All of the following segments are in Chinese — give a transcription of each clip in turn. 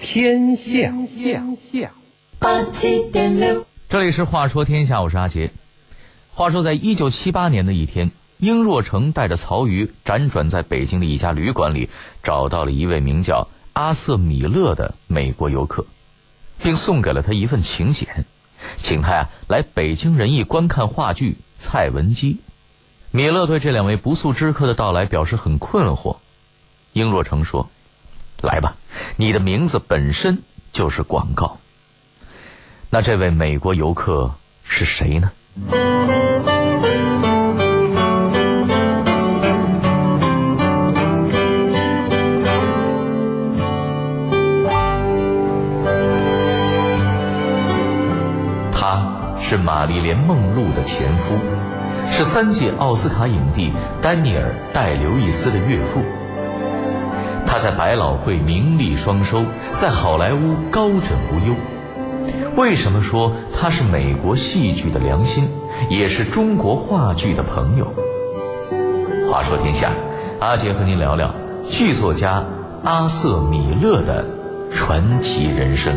天下下下。八七点六，这里是话说天下，我是阿杰。话说，在一九七八年的一天，英若诚带着曹禺辗转在北京的一家旅馆里，找到了一位名叫阿瑟·米勒的美国游客，并送给了他一份请柬，请他呀来北京人艺观看话剧《蔡文姬》。米勒对这两位不速之客的到来表示很困惑。英若诚说：“来吧，你的名字本身就是广告。”那这位美国游客是谁呢？他是玛丽莲·梦露的前夫，是三届奥斯卡影帝丹尼尔·戴刘易斯的岳父。在百老汇名利双收，在好莱坞高枕无忧。为什么说他是美国戏剧的良心，也是中国话剧的朋友？话说天下，阿杰和您聊聊剧作家阿瑟·米勒的传奇人生。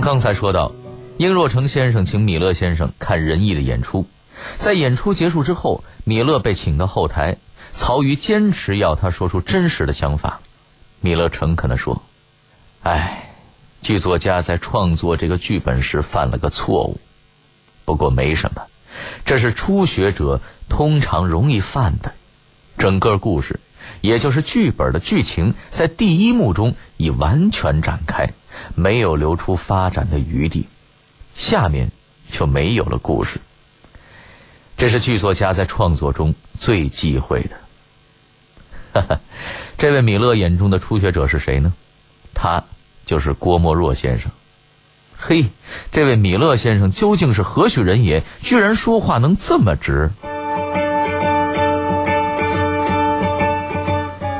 刚才说到。英若诚先生请米勒先生看仁义的演出，在演出结束之后，米勒被请到后台，曹禺坚持要他说出真实的想法。米勒诚恳地说：“哎，剧作家在创作这个剧本时犯了个错误，不过没什么，这是初学者通常容易犯的。整个故事，也就是剧本的剧情，在第一幕中已完全展开，没有留出发展的余地。”下面就没有了故事。这是剧作家在创作中最忌讳的。哈哈，这位米勒眼中的初学者是谁呢？他就是郭沫若先生。嘿，这位米勒先生究竟是何许人也？居然说话能这么直？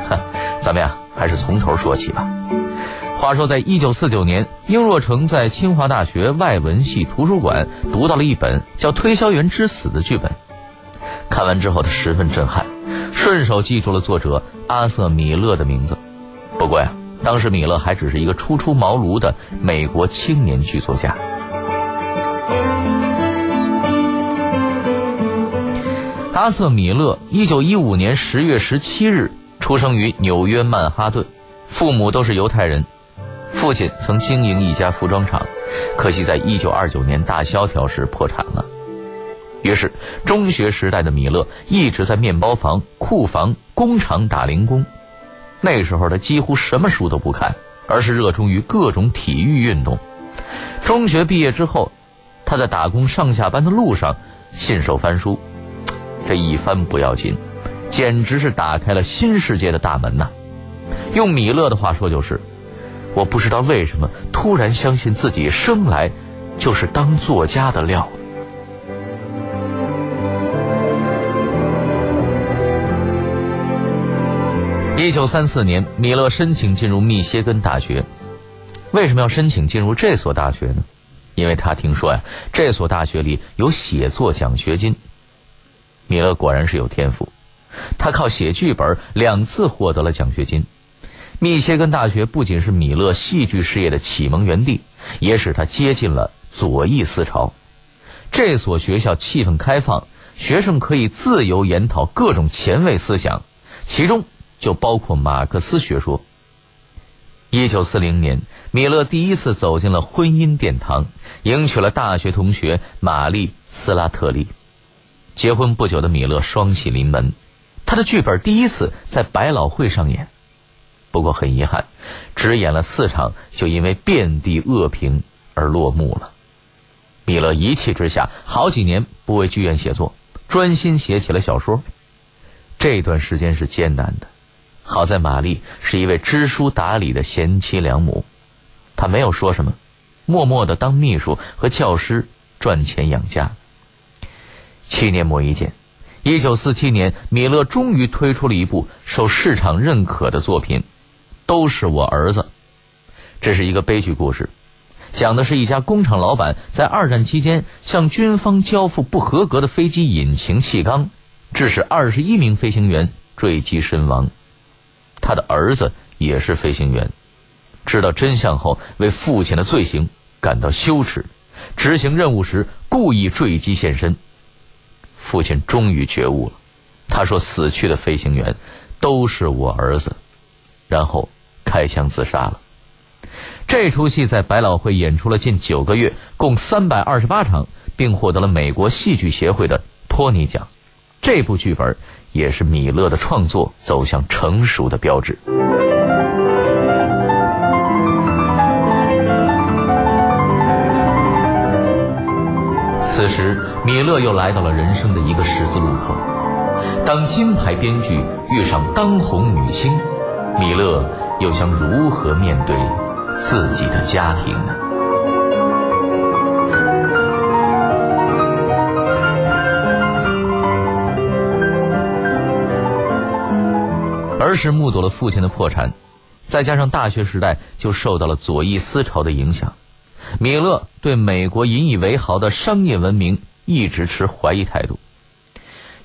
哈，咱们呀，还是从头说起吧。话说，在一九四九年，英若诚在清华大学外文系图书馆读到了一本叫《推销员之死》的剧本。看完之后，他十分震撼，顺手记住了作者阿瑟·米勒的名字。不过呀，当时米勒还只是一个初出茅庐的美国青年剧作家。阿瑟·米勒，一九一五年十月十七日出生于纽约曼哈顿，父母都是犹太人。父亲曾经营一家服装厂，可惜在一九二九年大萧条时破产了。于是，中学时代的米勒一直在面包房、库房、工厂打零工。那时候，他几乎什么书都不看，而是热衷于各种体育运动。中学毕业之后，他在打工上下班的路上信手翻书，这一翻不要紧，简直是打开了新世界的大门呐！用米勒的话说，就是。我不知道为什么突然相信自己生来就是当作家的料。一九三四年，米勒申请进入密歇根大学。为什么要申请进入这所大学呢？因为他听说呀，这所大学里有写作奖学金。米勒果然是有天赋，他靠写剧本两次获得了奖学金。密歇根大学不仅是米勒戏剧事业的启蒙园地，也使他接近了左翼思潮。这所学校气氛开放，学生可以自由研讨各种前卫思想，其中就包括马克思学说。一九四零年，米勒第一次走进了婚姻殿堂，迎娶了大学同学玛丽·斯拉特利。结婚不久的米勒双喜临门，他的剧本第一次在百老汇上演。不过很遗憾，只演了四场，就因为遍地恶评而落幕了。米勒一气之下，好几年不为剧院写作，专心写起了小说。这段时间是艰难的，好在玛丽是一位知书达理的贤妻良母，她没有说什么，默默的当秘书和教师赚钱养家。七年磨一剑，一九四七年，米勒终于推出了一部受市场认可的作品。都是我儿子，这是一个悲剧故事。讲的是一家工厂老板在二战期间向军方交付不合格的飞机引擎气缸，致使二十一名飞行员坠机身亡。他的儿子也是飞行员，知道真相后，为父亲的罪行感到羞耻，执行任务时故意坠机现身。父亲终于觉悟了，他说：“死去的飞行员都是我儿子。”然后开枪自杀了。这出戏在百老汇演出了近九个月，共三百二十八场，并获得了美国戏剧协会的托尼奖。这部剧本也是米勒的创作走向成熟的标志。此时，米勒又来到了人生的一个十字路口。当金牌编剧遇上当红女星，米勒又将如何面对自己的家庭呢？儿时目睹了父亲的破产，再加上大学时代就受到了左翼思潮的影响，米勒对美国引以为豪的商业文明一直持怀疑态度。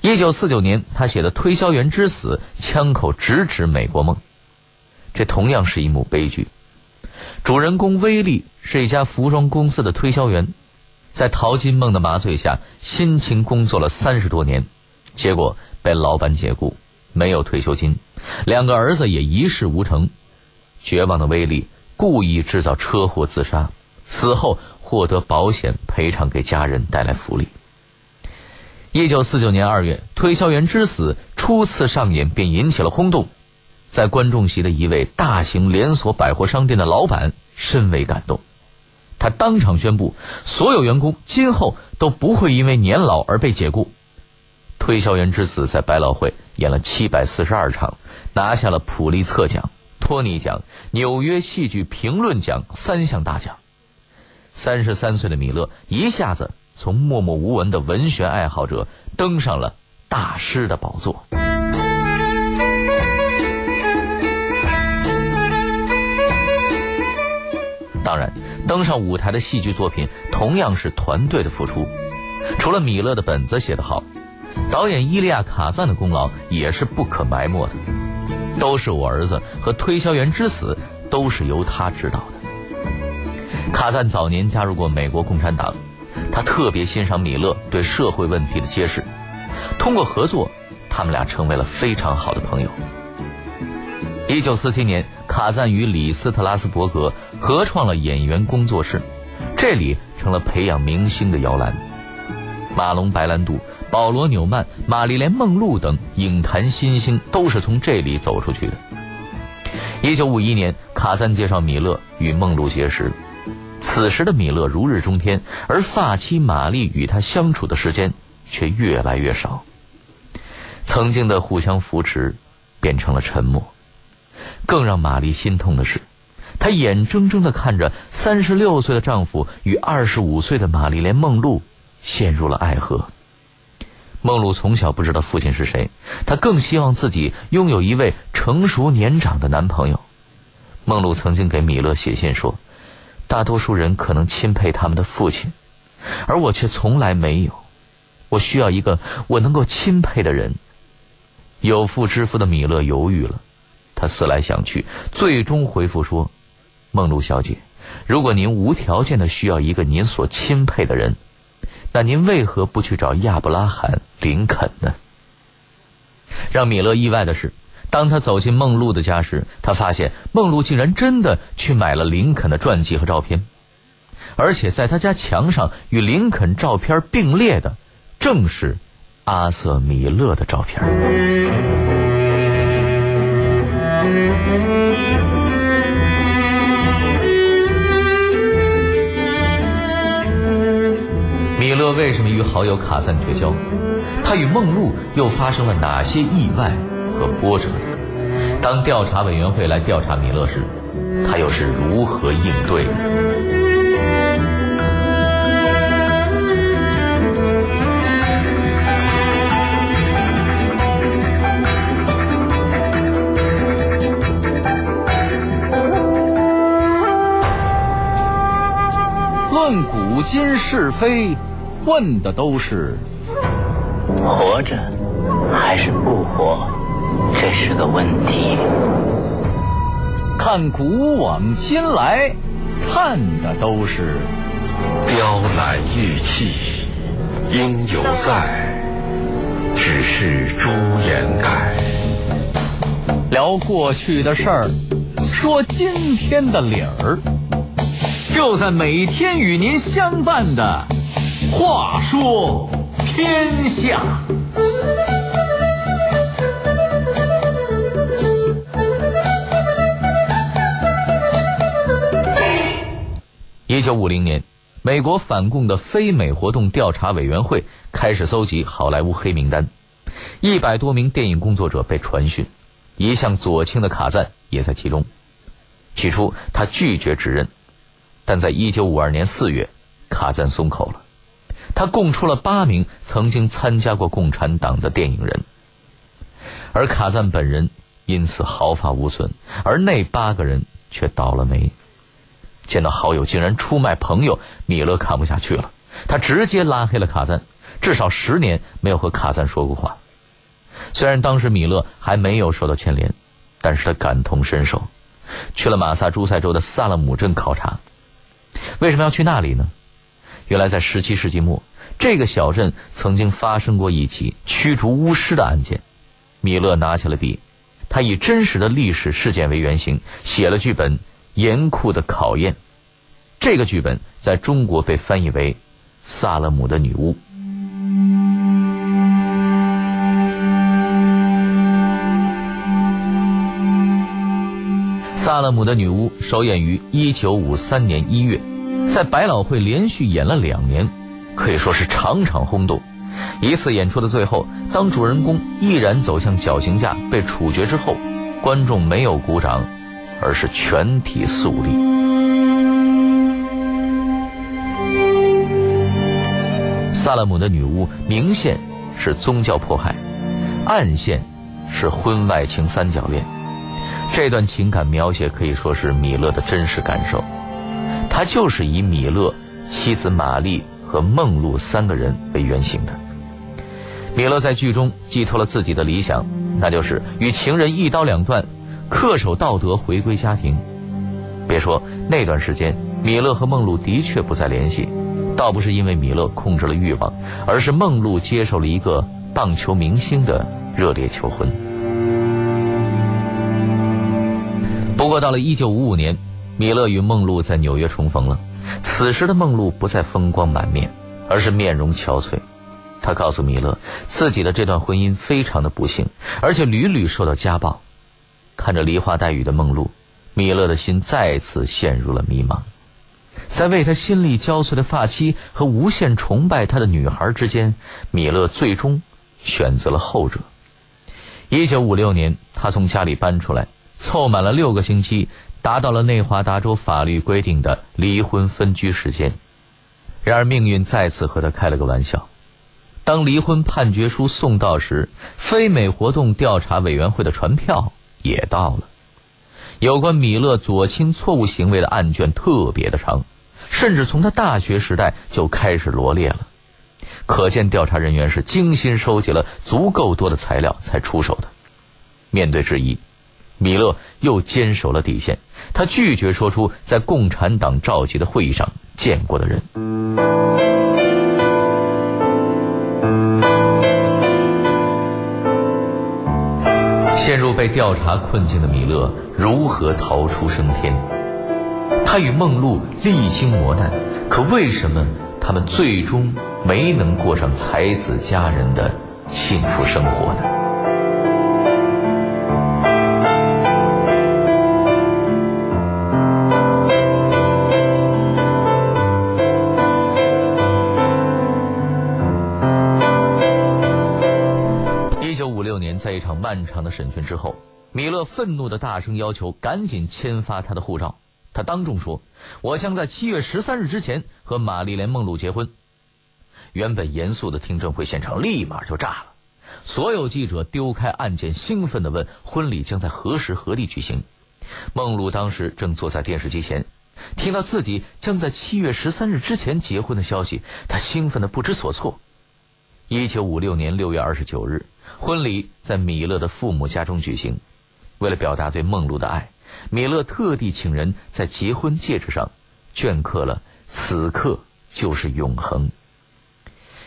一九四九年，他写的《推销员之死》枪口直指美国梦，这同样是一幕悲剧。主人公威利是一家服装公司的推销员，在淘金梦的麻醉下辛勤工作了三十多年，结果被老板解雇，没有退休金。两个儿子也一事无成，绝望的威利故意制造车祸自杀，死后获得保险赔偿，给家人带来福利。一九四九年二月，《推销员之死》初次上演便引起了轰动，在观众席的一位大型连锁百货商店的老板深为感动，他当场宣布，所有员工今后都不会因为年老而被解雇。《推销员之死》在百老汇演了七百四十二场。拿下了普利策奖、托尼奖、纽约戏剧评论奖三项大奖。三十三岁的米勒一下子从默默无闻的文学爱好者登上了大师的宝座。当然，登上舞台的戏剧作品同样是团队的付出。除了米勒的本子写得好，导演伊利亚·卡赞的功劳也是不可埋没的。都是我儿子和推销员之死都是由他指导的。卡赞早年加入过美国共产党，他特别欣赏米勒对社会问题的揭示。通过合作，他们俩成为了非常好的朋友。一九四七年，卡赞与李斯特拉斯伯格合创了演员工作室，这里成了培养明星的摇篮。马龙白兰度。保罗·纽曼、玛丽莲·梦露等影坛新星都是从这里走出去的。一九五一年，卡赞介绍米勒与梦露结识，此时的米勒如日中天，而发妻玛丽与他相处的时间却越来越少。曾经的互相扶持，变成了沉默。更让玛丽心痛的是，她眼睁睁地看着三十六岁的丈夫与二十五岁的玛丽莲·梦露陷入了爱河。梦露从小不知道父亲是谁，她更希望自己拥有一位成熟年长的男朋友。梦露曾经给米勒写信说：“大多数人可能钦佩他们的父亲，而我却从来没有。我需要一个我能够钦佩的人。”有妇之夫的米勒犹豫了，他思来想去，最终回复说：“梦露小姐，如果您无条件的需要一个您所钦佩的人。”那您为何不去找亚伯拉罕·林肯呢？让米勒意外的是，当他走进梦露的家时，他发现梦露竟然真的去买了林肯的传记和照片，而且在他家墙上与林肯照片并列的，正是阿瑟·米勒的照片。米勒为什么与好友卡赞绝交？他与梦露又发生了哪些意外和波折？当调查委员会来调查米勒时，他又是如何应对的？今是非，问的都是活着还是不活，这是个问题。看古往今来，看的都是雕栏玉砌应犹在，只是朱颜改。聊过去的事儿，说今天的理儿，就在每天与您相伴的《话说天下》。一九五零年，美国反共的非美活动调查委员会开始搜集好莱坞黑名单，一百多名电影工作者被传讯，一向左倾的卡赞也在其中。起初，他拒绝指认，但在一九五二年四月，卡赞松口了，他供出了八名曾经参加过共产党的电影人，而卡赞本人因此毫发无损，而那八个人却倒了霉。见到好友竟然出卖朋友，米勒看不下去了，他直接拉黑了卡赞，至少十年没有和卡赞说过话。虽然当时米勒还没有受到牵连，但是他感同身受，去了马萨诸塞州的萨勒姆镇考察。为什么要去那里呢？原来在十七世纪末，这个小镇曾经发生过一起驱逐巫师的案件。米勒拿起了笔，他以真实的历史事件为原型，写了剧本。严酷的考验，这个剧本在中国被翻译为《萨勒姆的女巫》。萨勒姆的女巫首演于一九五三年一月，在百老汇连续演了两年，可以说是场场轰动。一次演出的最后，当主人公毅然走向绞刑架被处决之后，观众没有鼓掌。而是全体肃立。萨勒姆的女巫明线是宗教迫害，暗线是婚外情三角恋。这段情感描写可以说是米勒的真实感受，他就是以米勒、妻子玛丽和梦露三个人为原型的。米勒在剧中寄托了自己的理想，那就是与情人一刀两断。恪守道德，回归家庭。别说那段时间，米勒和梦露的确不再联系，倒不是因为米勒控制了欲望，而是梦露接受了一个棒球明星的热烈求婚。到了一九五五年，米勒与梦露在纽约重逢了。此时的梦露不再风光满面，而是面容憔悴。他告诉米勒，自己的这段婚姻非常的不幸，而且屡屡受到家暴。看着梨花带雨的梦露，米勒的心再次陷入了迷茫。在为他心力交瘁的发妻和无限崇拜他的女孩之间，米勒最终选择了后者。一九五六年，他从家里搬出来，凑满了六个星期，达到了内华达州法律规定的离婚分居时间。然而，命运再次和他开了个玩笑。当离婚判决书送到时，非美活动调查委员会的传票。也到了，有关米勒左倾错误行为的案卷特别的长，甚至从他大学时代就开始罗列了，可见调查人员是精心收集了足够多的材料才出手的。面对质疑，米勒又坚守了底线，他拒绝说出在共产党召集的会议上见过的人。陷入被调查困境的米勒如何逃出升天？他与梦露历经磨难，可为什么他们最终没能过上才子佳人的幸福生活呢？一场漫长的审讯之后，米勒愤怒的大声要求赶紧签发他的护照。他当众说：“我将在七月十三日之前和玛丽莲·梦露结婚。”原本严肃的听证会现场立马就炸了，所有记者丢开案件，兴奋地问：“婚礼将在何时何地举行？”梦露当时正坐在电视机前，听到自己将在七月十三日之前结婚的消息，她兴奋的不知所措。一九五六年六月二十九日，婚礼在米勒的父母家中举行。为了表达对梦露的爱，米勒特地请人在结婚戒指上镌刻了“此刻就是永恒”。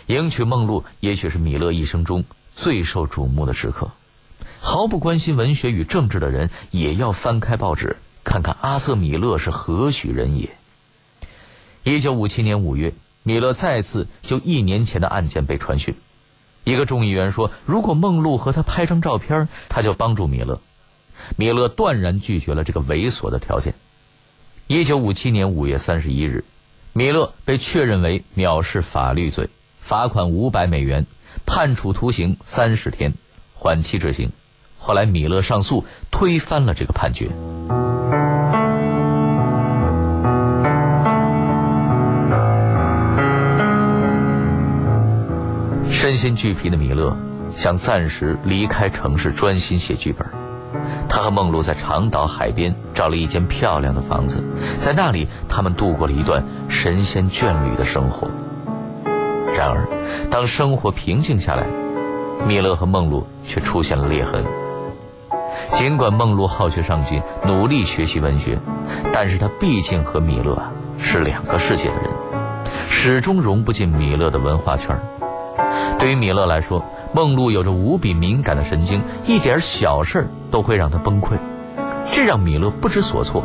迎娶梦露，也许是米勒一生中最受瞩目的时刻。毫不关心文学与政治的人，也要翻开报纸。看看阿瑟·米勒是何许人也？一九五七年五月，米勒再次就一年前的案件被传讯。一个众议员说：“如果梦露和他拍张照片，他就帮助米勒。”米勒断然拒绝了这个猥琐的条件。一九五七年五月三十一日，米勒被确认为藐视法律罪，罚款五百美元，判处徒刑三十天，缓期执行。后来米勒上诉，推翻了这个判决。心俱疲的米勒想暂时离开城市，专心写剧本。他和梦露在长岛海边找了一间漂亮的房子，在那里他们度过了一段神仙眷侣的生活。然而，当生活平静下来，米勒和梦露却出现了裂痕。尽管梦露好学上进，努力学习文学，但是他毕竟和米勒是两个世界的人，始终融不进米勒的文化圈。对于米勒来说，梦露有着无比敏感的神经，一点小事都会让他崩溃，这让米勒不知所措。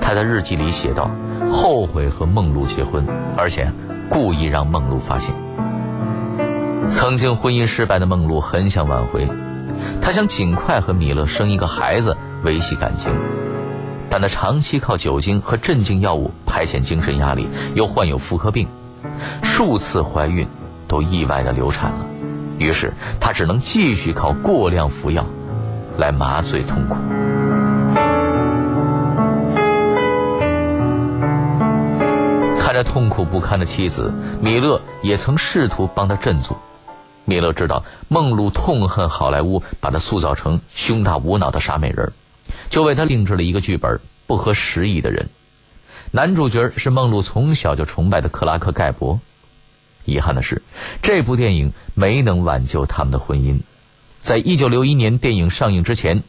他在日记里写道：“后悔和梦露结婚，而且故意让梦露发现。”曾经婚姻失败的梦露很想挽回，她想尽快和米勒生一个孩子，维系感情。但她长期靠酒精和镇静药物排遣精神压力，又患有妇科病，数次怀孕。都意外的流产了，于是他只能继续靠过量服药来麻醉痛苦。看着痛苦不堪的妻子，米勒也曾试图帮他振作。米勒知道梦露痛恨好莱坞把他塑造成胸大无脑的傻美人，就为他定制了一个剧本《不合时宜的人》，男主角是梦露从小就崇拜的克拉克·盖博。遗憾的是，这部电影没能挽救他们的婚姻。在一九六一年电影上映之前，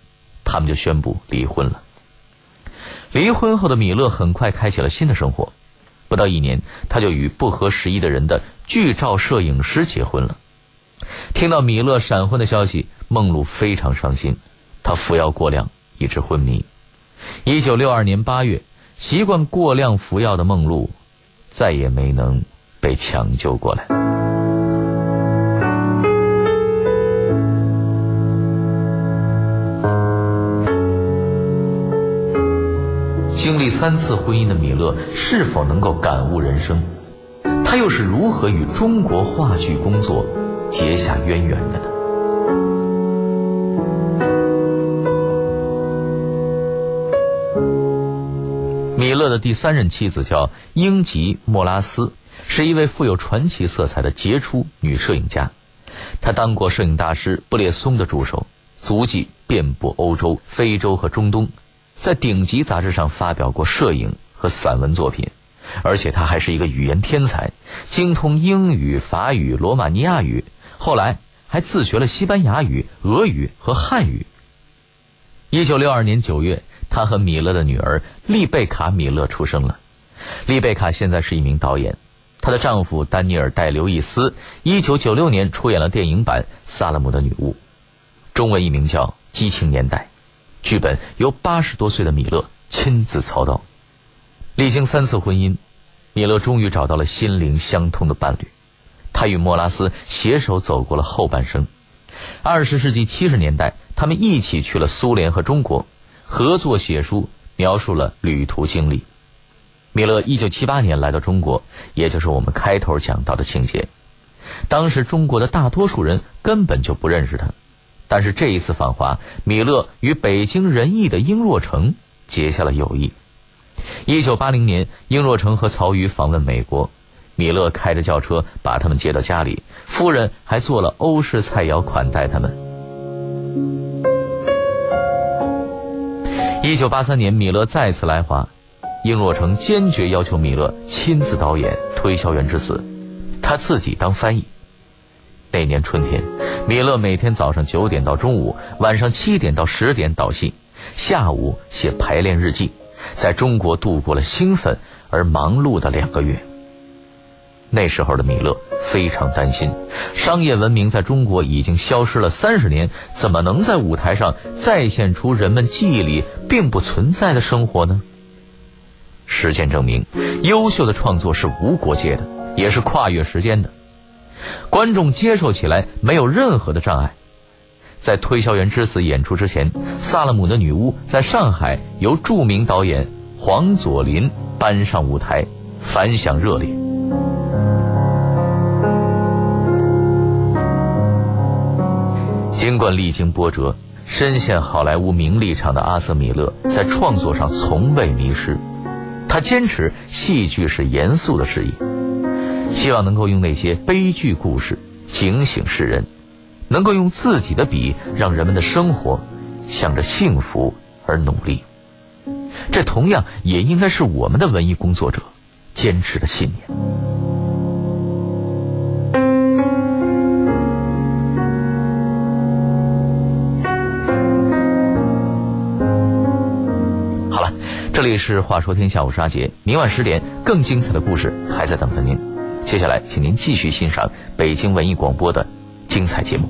他们就宣布离婚了。离婚后的米勒很快开启了新的生活，不到一年，他就与不合时宜的人的剧照摄影师结婚了。听到米勒闪婚的消息，梦露非常伤心，她服药过量，以致昏迷。一九六二年八月，习惯过量服药的梦露，再也没能。被抢救过来。经历三次婚姻的米勒是否能够感悟人生？他又是如何与中国话剧工作结下渊源的呢？米勒的第三任妻子叫英吉·莫拉斯。是一位富有传奇色彩的杰出女摄影家，她当过摄影大师布列松的助手，足迹遍布欧洲、非洲和中东，在顶级杂志上发表过摄影和散文作品，而且她还是一个语言天才，精通英语、法语、罗马尼亚语，后来还自学了西班牙语、俄语和汉语。一九六二年九月，她和米勒的女儿丽贝卡·米勒出生了，丽贝卡现在是一名导演。她的丈夫丹尼尔·戴刘易斯，一九九六年出演了电影版《萨勒姆的女巫》，中文译名叫《激情年代》，剧本由八十多岁的米勒亲自操刀。历经三次婚姻，米勒终于找到了心灵相通的伴侣，他与莫拉斯携手走过了后半生。二十世纪七十年代，他们一起去了苏联和中国，合作写书，描述了旅途经历。米勒一九七八年来到中国，也就是我们开头讲到的情节。当时中国的大多数人根本就不认识他，但是这一次访华，米勒与北京人艺的英若诚结下了友谊。一九八零年，英若诚和曹禺访问美国，米勒开着轿车把他们接到家里，夫人还做了欧式菜肴款待他们。一九八三年，米勒再次来华。英若诚坚决要求米勒亲自导演《推销员之死》，他自己当翻译。那年春天，米勒每天早上九点到中午，晚上七点到十点导戏，下午写排练日记，在中国度过了兴奋而忙碌的两个月。那时候的米勒非常担心，商业文明在中国已经消失了三十年，怎么能在舞台上再现出人们记忆里并不存在的生活呢？实践证明，优秀的创作是无国界的，也是跨越时间的，观众接受起来没有任何的障碍。在《推销员之死》演出之前，《萨勒姆的女巫》在上海由著名导演黄佐临搬上舞台，反响热烈。尽管历经波折，深陷好莱坞名利场的阿瑟·米勒在创作上从未迷失。他坚持戏剧是严肃的事业，希望能够用那些悲剧故事警醒世人，能够用自己的笔让人们的生活向着幸福而努力。这同样也应该是我们的文艺工作者坚持的信念。这里是《话说天下》，我是阿杰。明晚十点，更精彩的故事还在等着您。接下来，请您继续欣赏北京文艺广播的精彩节目。